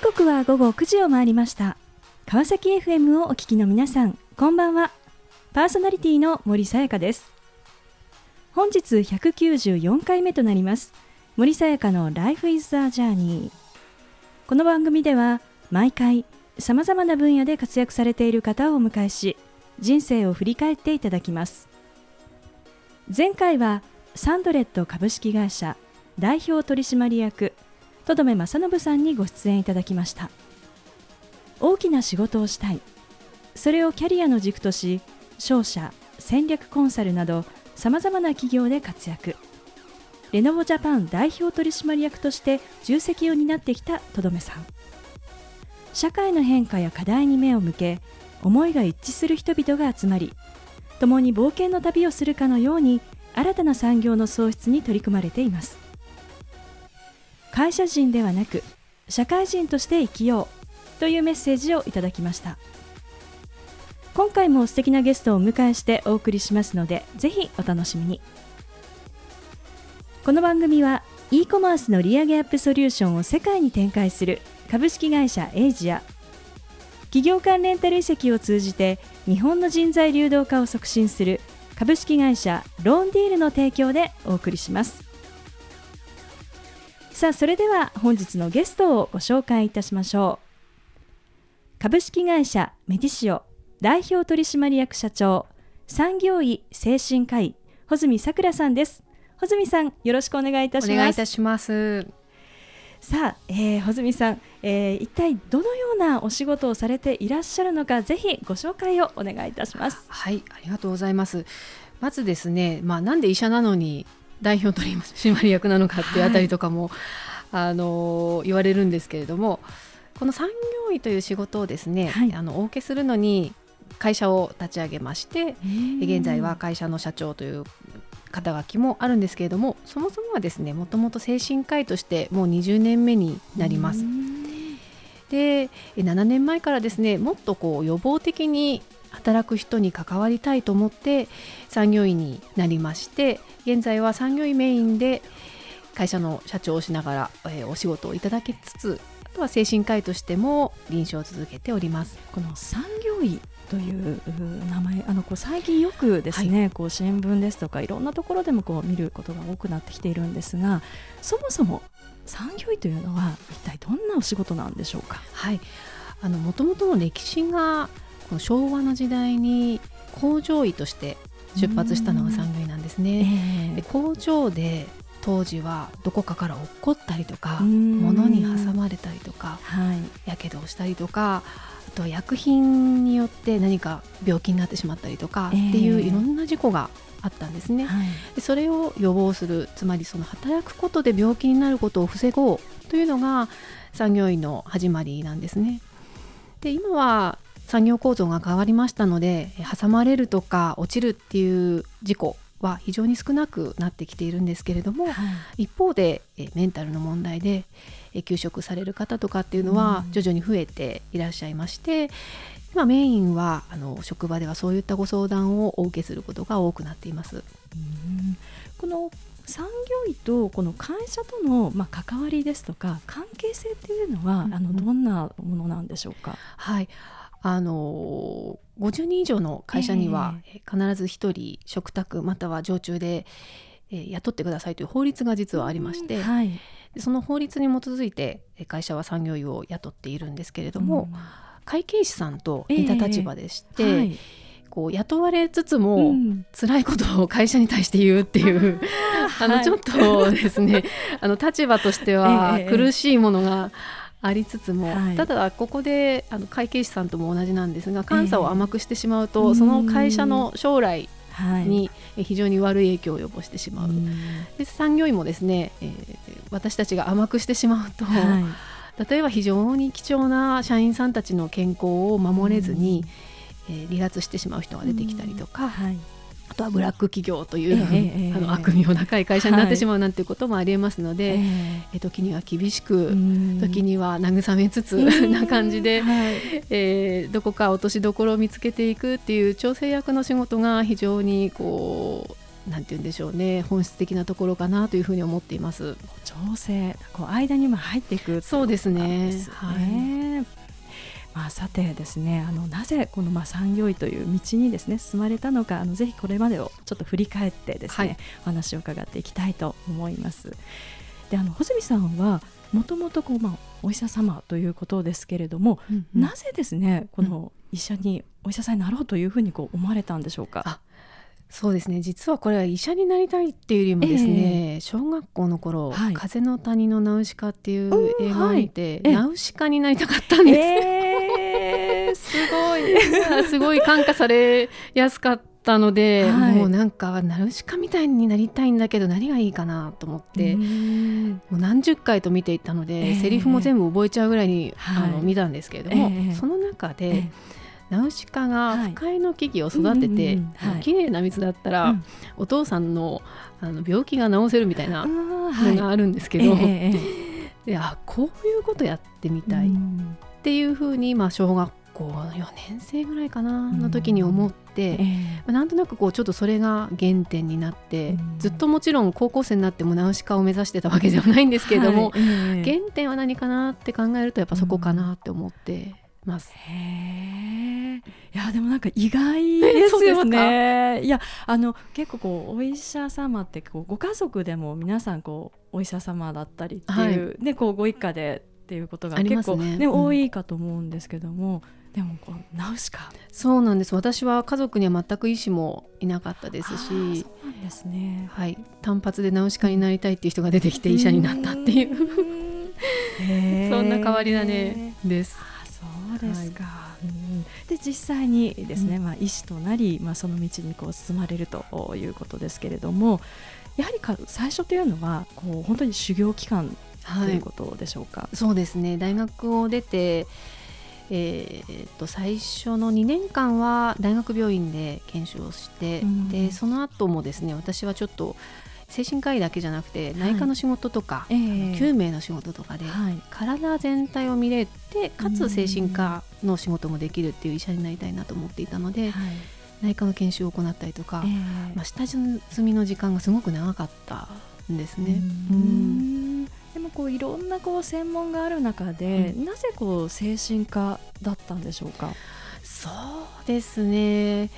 時刻は午後9時を回りました。川崎 FM をお聞きの皆さんこんばんは。パーソナリティの森さやかです。本日194回目となります。森さやかの Life is a Journey この番組では毎回さまざまな分野で活躍されている方をお迎えし人生を振り返っていただきます。前回はサンドレット株式会社代表取締役とどめ正信さんにご出演いただきました。大きな仕事をしたい。それをキャリアの軸とし商社戦略コンサルなどさまざまな企業で活躍。レノボジャパン代表取締役として重責を担ってきたとどめさん。社会の変化や課題に目を向け思いが一致する人々が集まり共に冒険の旅をするかのように新たな産業の創出に取り組まれています。会社人ではなく社会人として生きようというメッセージをいただきました。今回も素敵なゲストをお迎えしてお送りしますのでぜひお楽しみに。この番組は e コマースの利上げアップソリューションを世界に展開する株式会社エイジア。企業間レンタル移籍を通じて日本の人材流動化を促進する株式会社ローンディールの提供でお送りします。さあそれでは本日のゲストをご紹介いたしましょう。株式会社メディシオ代表取締役社長産業医精神科医穂積さくらさんです。穂積さんよろしくお願いいたします。お願いいたします。さあ、えー、穂積さん、えー、一体どのようなお仕事をされていらっしゃるのかぜひご紹介をお願いいたします。はいありがとうございます。まずですねまあなんで医者なのに代表取締役なのかっていうあたりとかも、はい、あの言われるんですけれどもこの産業医という仕事をですね、はい、あのお受けするのに会社を立ち上げまして現在は会社の社長という肩書きもあるんですけれどもそもそもはですねもともと精神科医としてもう20年目になります。で7年前からですねもっとこう予防的に働く人に関わりたいと思って産業医になりまして現在は産業医メインで会社の社長をしながら、えー、お仕事をいただきつつあとは精神科医としても臨床を続けております。この産業医という名前あのこう最近よくですね、はい、こう新聞ですとかいろんなところでもこう見ることが多くなってきているんですがそもそも産業医というのは一体どんなお仕事なんでしょうか？はい。あの元々の歴史がこの昭和の時代に工場医として出発したのが産業医なんですね。えー、で工場で当時はどこかから落っこったりとか物に挟まれたりとかやけどをしたりとかあとは薬品によって何か病気になってしまったりとかっていういろんな事故があったんですね、はい、でそれを予防するつまりその働くことで病気になることを防ごうというのが産業医の始まりなんですね。で今は産業構造が変わりましたので挟まれるとか落ちるっていう事故は非常に少なくなってきているんですけれども、はい、一方でメンタルの問題で休職される方とかっていうのは徐々に増えていらっしゃいまして、今メインはあの職場ではそういったご相談をお受けすることが多くなっています。この産業医とこの会社とのまあ関わりですとか関係性っていうのは、うん、あのどんなものなんでしょうか？はいあの50人以上の会社には必ず1人嘱託または常駐で、えー、雇ってくださいという法律が実はありまして、はい、その法律に基づいて会社は産業医を雇っているんですけれども、うん、会計士さんと似た立場でして。えーはい。こう雇われつつも、うん、辛いことを会社に対して言うっていう あのちょっとですね、あの立場としては苦しいものがありつつも、はい、ただここであの会計士さんとも同じなんですが監査を甘くしてしまうと、えー、その会社の将来に非常に悪い影響を及ぼしてしまう、で産業医もですね、えー、私たちが甘くしてしまうと、はい、例えば非常に貴重な社員さんたちの健康を守れずに、えー、離脱してしまう人が出てきたりとか、はい、あとはブラック企業という、えー、あの悪名高い会社になってしまうなんていうこともありえますので、はい、えー、時には厳しく時には慰めつつな感じで、はい、えー、どこか落としどころを見つけていくっていう調整役の仕事が非常にこうなんて言うんでしょうね本質的なところかなというふうに思っています。調整こう間にも入っていくそうですね、ね、はいまあ、さてですねあのなぜこのまあ産業医という道にですね進まれたのかあのぜひこれまでをちょっと振り返ってですね、はい、お話を伺っていきたいと思います。であの穂積さんはもともとこう、まあ、お医者様ということですけれども、うんうん、なぜですねこの医者に、お医者さんになろうというふうにこう思われたんでしょうか？そうですね。実はこれは医者になりたいっていうよりもですね、えー、小学校の頃、はい、風の谷のナウシカ」っていう映画を見て、はい、ナウシカになりたかったんです、えー、いすごい感化されやすかったので、はい、もうなんかナウシカみたいになりたいんだけど何がいいかなと思ってもう何十回と見ていったので、えー、セリフも全部覚えちゃうぐらいに、あの見たんですけれども、その中で、ナウシカが不快の木々を育てて、はい、綺麗な水だったら、お父さんのあの病気が治せるみたいなのがあるんですけど、はいえいやこういうことやってみたいっていうふうに、まあ、小学校4年生ぐらいかなの時に思って、うんえー、なんとなくこうちょっとそれが原点になって、うん、ずっともちろん高校生になってもナウシカを目指してたわけではないんですけれども、はい。えー、原点は何かなって考えるとやっぱそこかなって思ってます。へいやでもなんか意外ですよね。いやあの結構こうお医者様ってこうご家族でも皆さんこうお医者様だったりっていう、はい、ねこうご一家でっていうことが結構ね、ねうん、多いかと思うんですけども。でもこうナウシカそうなんです。私は家族には全く医師もいなかったですし。そうなんですね。はい。単発でナウシカになりたいっていう人が出てきて医者になったっていう。そんな変わり種です。そうですか、はい、うん、で実際にですね、うん、まあ、医師となり、まあ、その道にこう進まれるということですけれどもやはりか最初というのはこう本当に修行期間ということでしょうか、はい、そうですね。大学を出てえー、と最初の2年間は大学病院で研修をして、うん、でその後もですね私はちょっと精神科医だけじゃなくて内科の仕事とか、はい、救命の仕事とかで、体全体を見れてかつ精神科の仕事もできるっていう医者になりたいなと思っていたので、はい、内科の研修を行ったりとか、えー、まあ、下積みの時間がすごく長かったんですね。うん。でもこういろんなこう専門がある中で、うん、なぜこう精神科だったんでしょうか？そうですね、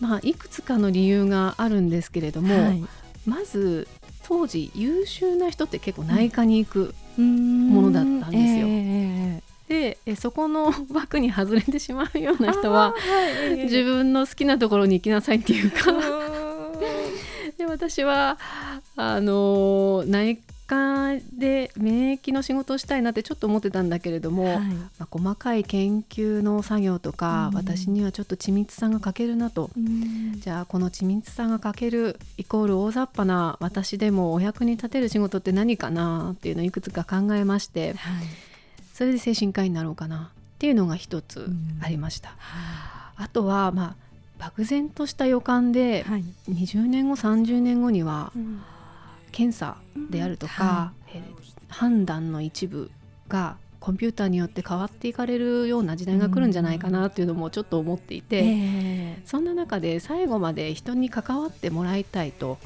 まあ、いくつかの理由があるんですけれども、はい、まず当時優秀な人って結構内科に行くものだったんですよ。えー、でそこの枠に外れてしまうような人は、はい、自分の好きなところに行きなさいっていうか。で私はあの内科で免疫の仕事をしたいなってちょっと思ってたんだけれども、はい、まあ、細かい研究の作業とか、うん、私にはちょっと緻密さが欠けるなと、うん、じゃあこの緻密さが欠けるイコール大雑把な私でもお役に立てる仕事って何かなっていうのをいくつか考えまして、はい、それで精神科医になろうかなっていうのが一つありました。うん、あとはまあ漠然とした予感で、はい、20年後30年後には、うん検査であるとか、はい、えー、判断の一部がコンピューターによって変わっていかれるような時代が来るんじゃないかなっていうのもちょっと思っていて、えー、そんな中で最後まで人に関わってもらいたいと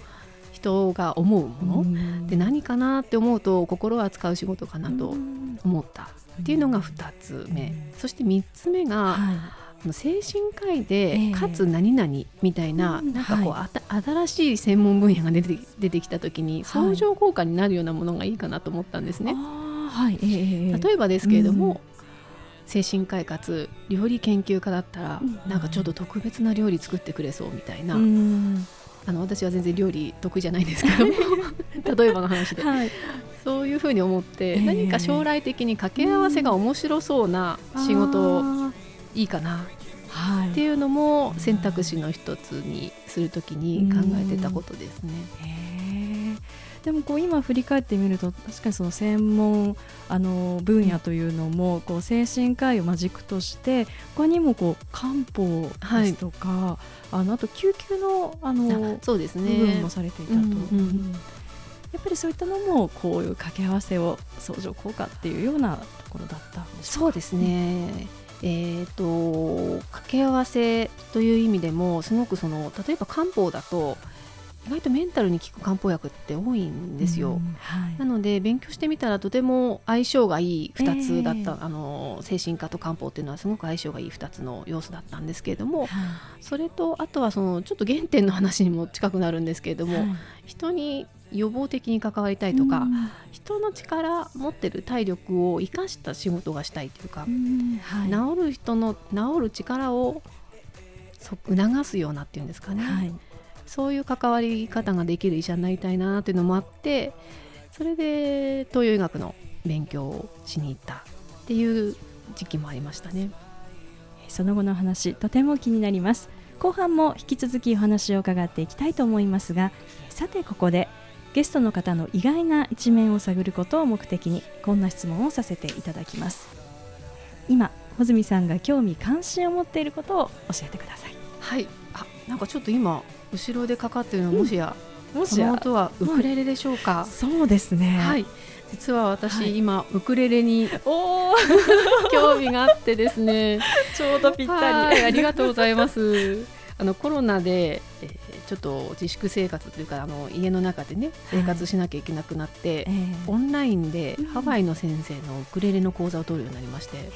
人が思うもので何かなって思うと心を扱う仕事かなと思ったっていうのが2つ目。そして3つ目が、はい精神科医で、かつ何々みたいな、なんかこう、はい、新しい専門分野が出て出てきた時に相乗効果になるようなものがいいかなと思ったんですね。はい。えー、例えばですけれども、精神科医かつ料理研究家だったら、なんかちょっと特別な料理作ってくれそうみたいな。あの私は全然料理得意じゃないんですけど 例えばの話で、はい、そういうふうに思って、何か将来的に掛け合わせが面白そうな仕事をいいかな、はい、っていうのも選択肢の一つにするときに考えてたことですね。でもこう今振り返ってみると確かにその専門あの分野というのもこう精神科医を軸として他にもこう漢方ですとか、はい、あのあと救急のあのそうですね。部分もされていたと。うんうんやっぱりそういったのもこういう掛け合わせを相乗効果っていうようなところだったんですそうですね、えーと、掛け合わせという意味でもすごくその例えば漢方だと意外とメンタルに効く漢方薬って多いんですよ、はい、なので勉強してみたらとても相性がいい2つだった、えー、あの精神科と漢方っていうのはすごく相性がいい2つの要素だったんですけれども、はい、それとあとはそのちょっと原点の話にも近くなるんですけれども、はい、人に予防的に関わりたいとか、人の力持ってる体力を生かした仕事がしたいというか、治る人の治る力を促すようなっていうんですかね、はい、そういう関わり方ができる医者になりたいなっていうのもあってそれで東洋医学の勉強をしに行ったっていう時期もありましたね。その後の話とても気になります。後半も引き続きお話を伺っていきたいと思いますがさてここでゲストの方の意外な一面を探ることを目的にこんな質問をさせていただきます。今穂積さんが興味関心を持っていることを教えてください。はい。あなんかちょっと今後ろでかかっているのはもしや、うん、もしや。この音はウクレレでしょうか、そうですね。はい。実は私、はい、今ウクレレに 興味があってですね。ちょうどぴったり。ありがとうございますあのコロナで、えー、ちょっと自粛生活というかあの家の中でね生活しなきゃいけなくなって、はい、オンラインでハワイの先生のウクレレの講座を取るようになりまして。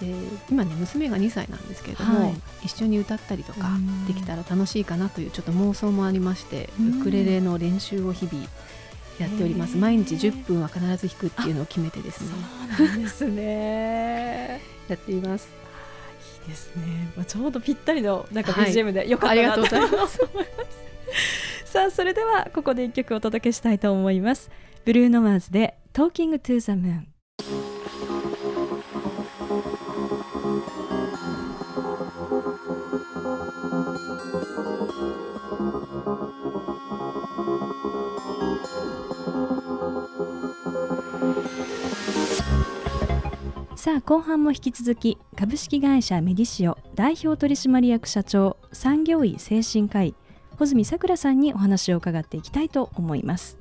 で今ね娘が2歳なんですけれども、はい、一緒に歌ったりとかできたら楽しいかなというちょっと妄想もありましてウクレレの練習を日々やっております。毎日10分は必ず弾くっていうのを決めてですね。そうなんですね。やっていますですね、まあ、ちょうどぴったりのなんか BGM でよかったな、はい、ありがとうございます。さあそれではここで一曲お届けしたいと思います。ブルーノマーズで Talking to the Moon さあ後半も引き続き株式会社メディシオ代表取締役社長産業医精神科医穂積さくらさんにお話を伺っていきたいと思います。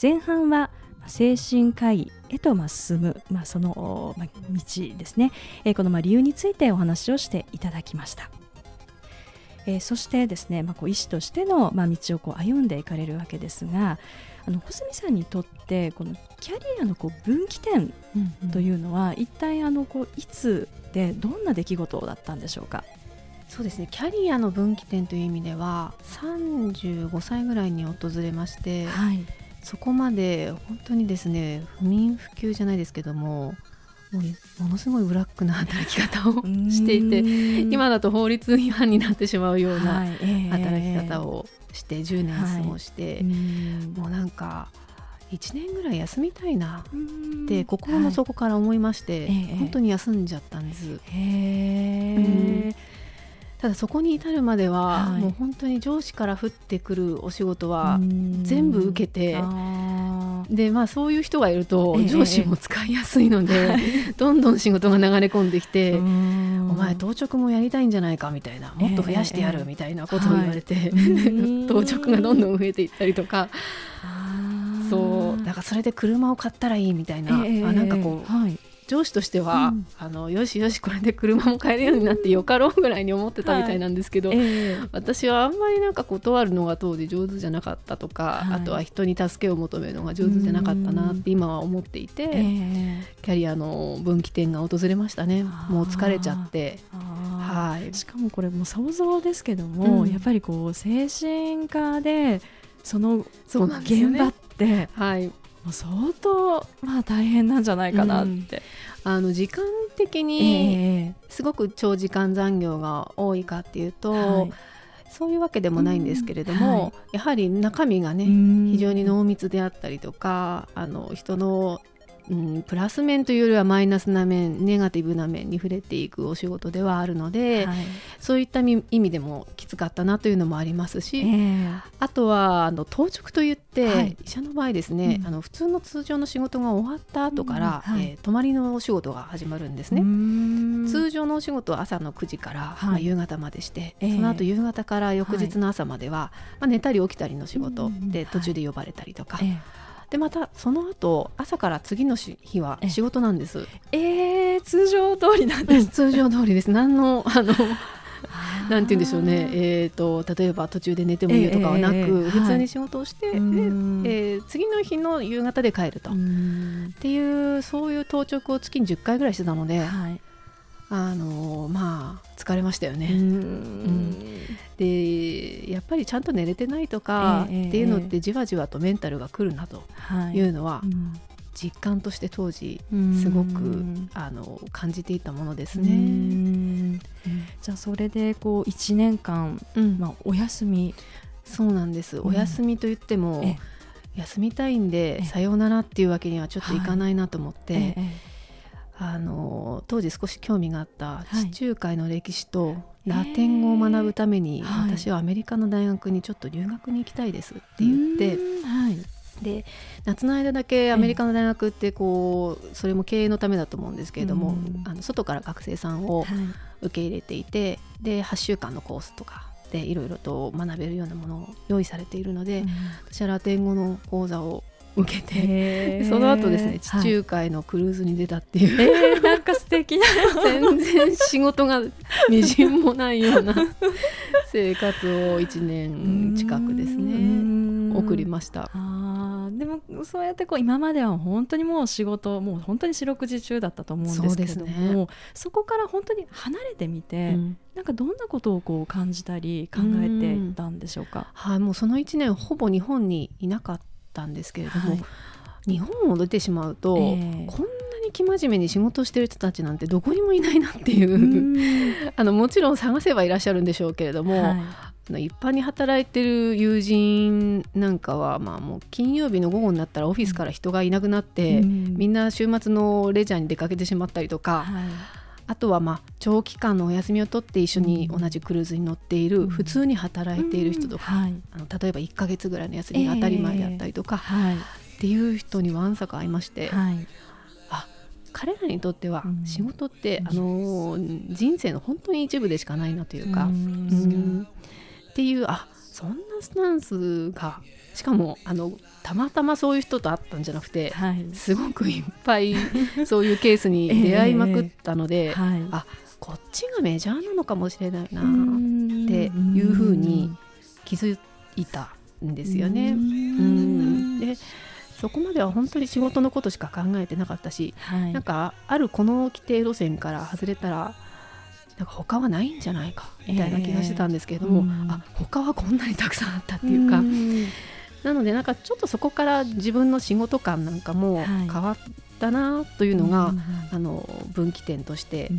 前半は精神科医へと進む、まあ、その、道ですね、この理由についてお話をしていただきました、そしてですね、まあ、こう医師としての、道をこう歩んでいかれるわけですがあの穂積さんにとってこのキャリアのこう分岐点というのは、うんうん、一体あのこういつでどんな出来事だったんでしょうか？そうですね。キャリアの分岐点という意味では35歳ぐらいに訪れまして、はい、そこまで本当にですね不眠不休じゃないですけどももうものすごいブラックな働き方をしていて今だと法律違反になってしまうような働き方をして10年過ごして、はい、もうなんか1年ぐらい休みたいなって心の底から思いまして、はい、本当に休んじゃったんです。へただそこに至るまでは、はい、もう本当に上司から降ってくるお仕事は全部受けてでまあそういう人がいると上司も使いやすいので、ええ、どんどん仕事が流れ込んできて「お前当直もやりたいんじゃないか」みたいな「もっと増やしてやる」みたいなことを言われて、え当直がどんどん増えていったりとか。そう。だからそれで車を買ったらいいみたいな、あなんかこう、はい、上司としては、うん、あのよしよしこれで車も買えるようになってよかろうぐらいに思ってたみたいなんですけど、はいえ。ー、私はあんまりなんか断るのが当時上手じゃなかったとか、はい、あとは人に助けを求めるのが上手じゃなかったなって今は思っていて、えー、キャリアの分岐点が訪れましたね。もう疲れちゃって。はい、しかもこれも想像ですけども、うん、やっぱりこう精神科でその現場って、ね、はいもう相当まあ大変なんじゃないかなって。うん、あの時間的にすごく長時間残業が多いかっていうと、はい、そういうわけでもないんですけれども、うんはい、やはり中身がね非常に濃密であったりとかあの人のうん、プラス面というよりはマイナスな面ネガティブな面に触れていくお仕事ではあるので、はい、そういった意味でもきつかったなというのもありますし、えー、あとはあの当直といって、はい、医者の場合ですね、うん、あの普通の通常の仕事が終わった後から、うん。はい、えー、泊まりのお仕事が始まるんですね。通常のお仕事は朝の9時から、はい、まあ、夕方までして、えー、その後夕方から翌日の朝までは、まあ、寝たり起きたりの仕事で途中で呼ばれたりとか。えーでまたその後朝から次の日は仕事なんです。ええー、通常通りなんです、通常通りです。何の あのなんて言うんでしょうね、えーと、例えば途中で寝てもいいとかはなく、えー、普通に仕事をして、はい、でえー、次の日の夕方で帰ると。っていうそういう当直を月に10回ぐらいしてたので。はいあのまあ疲れましたよね。うん、でやっぱりちゃんと寝れてないとかっていうのってじわじわとメンタルがくるなとい。うのは、実感として当時すごくあの感じていたものですね。じゃあそれでこう1年間、うん、まあ、お休み。そうなんです、お休みといっても休みたいんでさようならっていうわけにはちょっといかないなと思って。はいあの当時少し興味があった地中海の歴史とラテン語を学ぶために、私はアメリカの大学にちょっと留学に行きたいですって言って、はい、で夏の間だけアメリカの大学ってこうそれも経営のためだと思うんですけれども、あの外から学生さんを受け入れていて、で8週間のコースとかでいろいろと学べるようなものを用意されているので、私はラテン語の講座を受けてその後ですね地中海のクルーズに出たっていう、はい、えー、なんか素敵な。全然仕事がみじんもないような 生活を1年近くですね送りました。あでもそうやってこう今までは本当にもう仕事もう本当に四六時中だったと思うんですけれどもそ、ね,、こから本当に離れてみて、うん、なんかどんなことをこう感じたり考えていたんでしょうか？はい、もうその1年ほぼ日本にいなかったったんですけれども、はい、日本を出てしまうと、えー、こんなに生真面目に仕事してる人たちなんてどこにもいないなっていう あのもちろん探せばいらっしゃるんでしょうけれども、はい、一般に働いてる友人なんかは、まあ、もう金曜日の午後になったらオフィスから人がいなくなって、うん、みんな週末のレジャーに出かけてしまったりとか。はいあとはまあ長期間のお休みを取って一緒に同じクルーズに乗っている、普通に働いている人とか、あの例えば1か月ぐらいの休みが当たり前であったりとか、っていう人にわんさか会いまして、あ彼らにとっては仕事って、あの人生の本当に一部でしかないなというか、うん。っていうあそんなスタンスがしかもあのたまたまそういう人と会ったんじゃなくて、はい、すごくいっぱい そういうケースに出会いまくったので、えーはい、あこっちがメジャーなのかもしれないなっていうふうに気づいたんですよね。うん。でそこまでは本当に仕事のことしか考えてなかったし、はい、なんかあるこの規定路線から外れたらなんか他はないんじゃないかみたいな気がしてたんですけれども、えー、あ他はこんなにたくさんあったっていうか。うなのでなんかちょっとそこから自分の仕事感なんかも変わったなというのが、はい、あの分岐点として、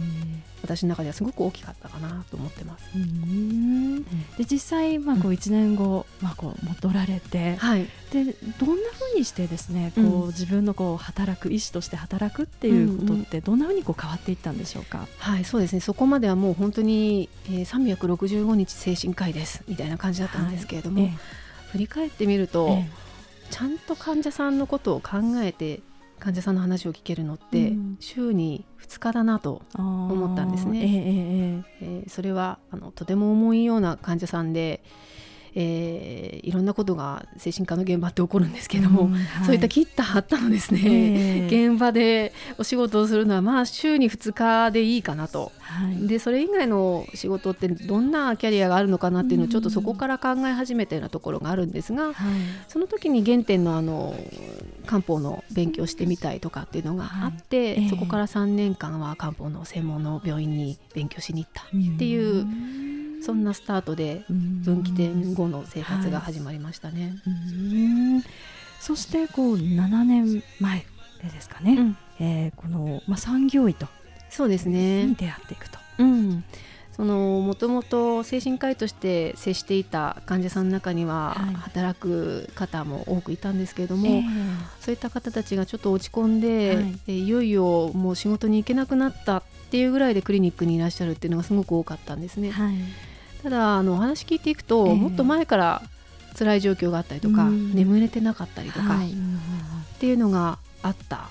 私の中ではすごく大きかったかなと思ってます。で実際まあこう1年後、まあこう戻られて、はい、でどんなふうにしてですねこう、自分のこう働く医師として働くっていうことってどんなふうにこう変わっていったんでしょうか？はいそうですね。そこまではもう本当に、えー、365日精神科医ですみたいな感じだったんですけれども。はい。ええ。振り返ってみると、ええ、ちゃんと患者さんのことを考えて患者さんの話を聞けるのって、うん、週に2日だなと思ったんですね。ええ。えー、それはあのとても重いような患者さんで、えー、いろんなことが精神科の現場って起こるんですけども、うんはい、そういった切った張ったのですね、えー、現場でお仕事をするのはまあ週に2日でいいかなと、はい、でそれ以外の仕事ってどんなキャリアがあるのかなっていうのをちょっとそこから考え始めたようなところがあるんですが、その時に原点のあの漢方の勉強してみたいとかっていうのがあって、はい。えー、そこから3年間は漢方の専門の病院に勉強しに行ったっていう。そんなスタートで分岐点後の生活が始まりましたね。はい、そしてこう7年前でですかね、うん、えー、この、まあ、産業医とそうですね。に出会っていくと。うんもともと精神科医として接していた患者さんの中には働く方も多くいたんですけれども、はいそういった方たちがちょっと落ち込んで、はい、いよいよもう仕事に行けなくなったっていうぐらいでクリニックにいらっしゃるっていうのがすごく多かったんですね。はい。ただあのお話聞いていくと、えー、もっと前から辛い状況があったりとか、うん、眠れてなかったりとか、はい、っていうのがあった。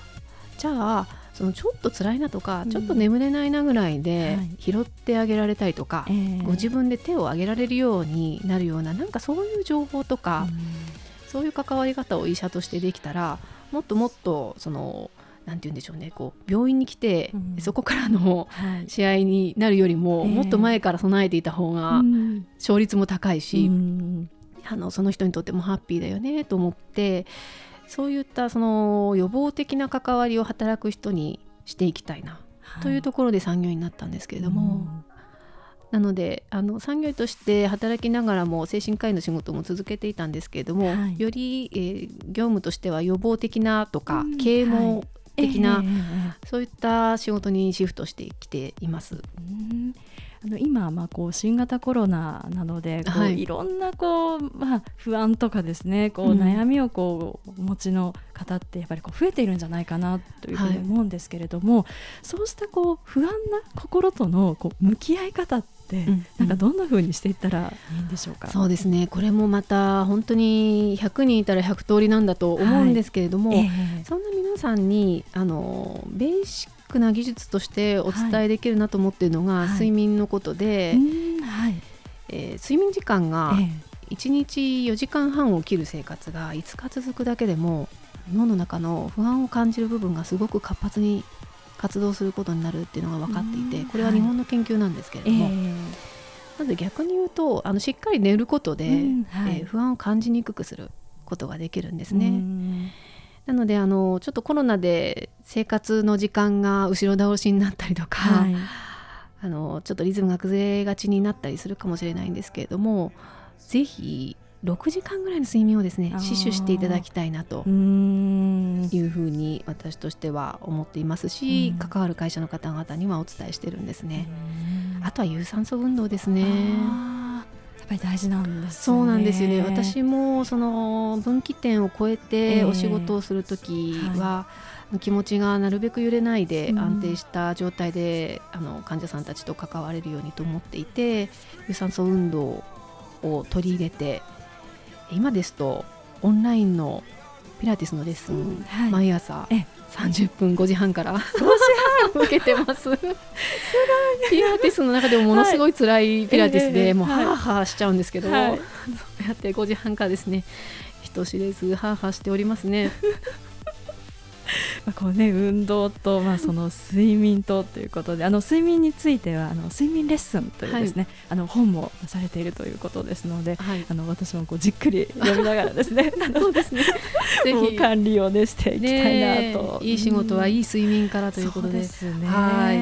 じゃあそのちょっと辛いなとか、うん、ちょっと眠れないなぐらいで拾ってあげられたりとか、はい、ご自分で手を挙げられるようになるようななんかそういう情報とか、うん、そういう関わり方を医者としてできたらもっともっとそのなんて言うんでしょうねこう病院に来て、うん、そこからの試合になるよりも、はい、もっと前から備えていた方が勝率も高いし、うん、あのその人にとってもハッピーだよねと思ってそういったその予防的な関わりを働く人にしていきたいな、はい、というところで産業医になったんですけれども。うん。なのであの産業医として働きながらも精神科医の仕事も続けていたんですけれども、はい、より、えー、業務としては予防的なとか、うん、啓蒙的な、はい、そういった仕事にシフトしてきています。うんあの今、まあ、こう新型コロナなのでこう、はい、いろんなこう、まあ、不安とかですねこう、悩みをこうお持ちの方ってやっぱりこう増えているんじゃないかなというふうに思うんですけれども、はい、そうしたこう不安な心とのこう向き合い方って、うん、なんかどんな風にしていったらいいんでしょうか？そうですね。これもまた本当に100人いたら100通りなんだと思うんですけれども、はい。えー、そんな皆さんにあのベーシックな技術としてお伝えできるなと思っているのが、睡眠のことで、はい、えー、睡眠時間が1日4時間半を切る生活が5日続くだけでも脳の中の不安を感じる部分がすごく活発に活動することになるっていうのが分かっていてこれは日本の研究なんですけれども、はいえ。ー、まず逆に言うとあのしっかり寝ることで、うんはい、えー、不安を感じにくくすることができるんですね。なのであのちょっとコロナで生活の時間が後ろ倒しになったりとか、はい、あのちょっとリズムが崩れがちになったりするかもしれないんですけれどもぜひ6時間ぐらいの睡眠をですね死守していただきたいなというふうに私としては思っていますし関わる会社の方々にはお伝えしてるんですね。あとは有酸素運動ですね。やっぱり大事なんです、ね、そうなんですよね。私もその分岐点を超えてお仕事をする時は、えー、気持ちがなるべく揺れないで安定した状態で、あの患者さんたちと関われるようにと思っていて有酸素運動を取り入れて今ですとオンラインのピラティスのレッスン、うん。はい、毎朝30分5時半から。5時半？受けてます。ピラティスの中でもものすごい辛いピラティスで、はい、もうハーハーしちゃうんですけど、はい、そうやって5時半からですね人知れずハーハーしておりますね まあこうね、運動と、まあ、その睡眠とということであの睡眠についてはあの睡眠レッスンというですね、はい、あの本も出されているということですので、はい、あの私もこうじっくり読みながらですね そうですね。ぜひ。管理を、ね、していきたいなと、いい仕事はいい睡眠からということです。ね。はい。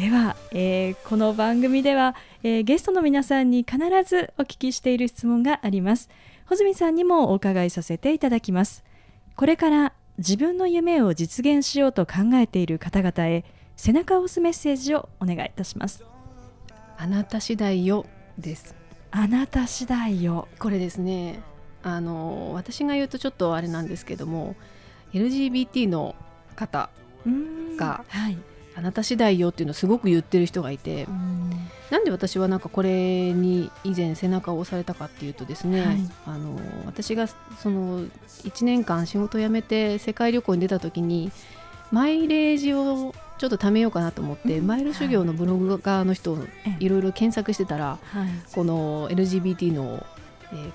では、えー、この番組では、えー、ゲストの皆さんに必ずお聞きしている質問があります。穂積さんにもお伺いさせていただきますこれから自分の夢を実現しようと考えている方々へ背中を押すメッセージをお願いいたします。あなた次第よです。あなた次第よ。これですね。あの私が言うとちょっとあれなんですけども LGBT の方が、はい、あなた次第よっていうのをすごく言ってる人がいて、ん。なんで私はなんかこれに以前背中を押されたかっていうとですね、はい、あの私がその1年間仕事を辞めて世界旅行に出た時にマイレージをちょっと貯めようかなと思って、うん、マイル修行のブログ側の人をいろいろ検索してたら、はい、この LGBT の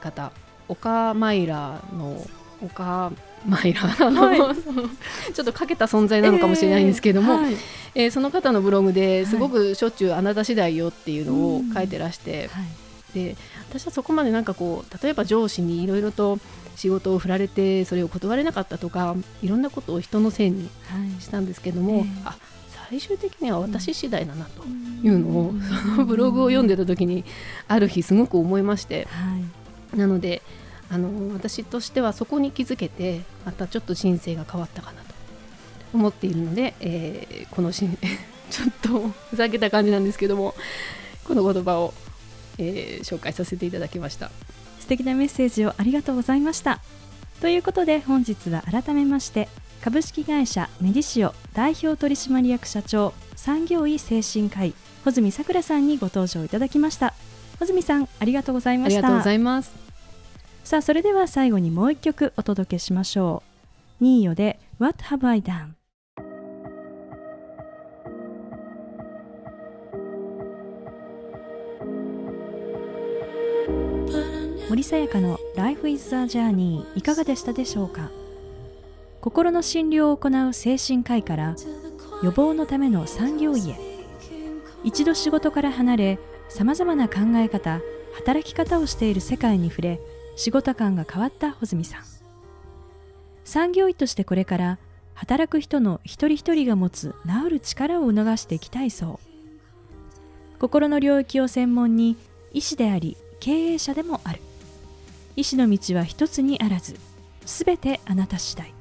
方オカマイラのオカマイラ、はい、ちょっとかけた存在なのかもしれないんですけども、えーはい、えー、その方のブログですごくしょっちゅう「あなた次第よ」っていうのを書いてらして、はい、で私はそこまでなんかこう例えば上司にいろいろと仕事を振られてそれを断れなかったとかいろんなことを人のせいにしたんですけども、はい、あ最終的には私次第だなというのを、そのブログを読んでた時にある日すごく思いまして、なのであの私としてはそこに気づけてまたちょっと人生が変わったかなと思っているので、えー、このし ちょっとふざけた感じなんですけどもこの言葉を、えー、紹介させていただきました。素敵なメッセージをありがとうございました。ということで本日は改めまして株式会社メディシオ代表取締役社長産業医精神科医穂積さくらさんにご登場いただきました。穂積さんありがとうございました。ありがとうございますさあそれでは最後にもう一曲お届けしましょう。ニーヨで What Have I Done? 森さやかの Life is a Journey いかがでしたでしょうか？心の診療を行う精神科医から予防のための産業医へ。一度仕事から離れさまざまな考え方働き方をしている世界に触れ仕事感が変わった穂積さん。産業医としてこれから働く人の一人一人が持つ治る力を促していきたいそう。心の領域を専門に医師であり経営者でもある。医師の道は一つにあらずすべてあなた次第。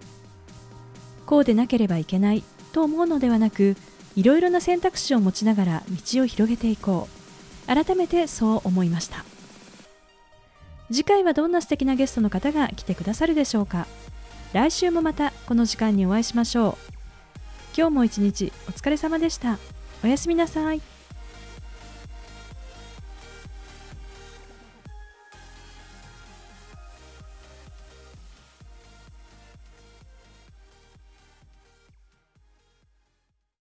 こうでなければいけないと思うのではなくいろいろな選択肢を持ちながら道を広げていこう。改めてそう思いました。次回はどんな素敵なゲストの方が来てくださるでしょうか。来週もまたこの時間にお会いしましょう。今日も一日お疲れ様でした。おやすみなさい。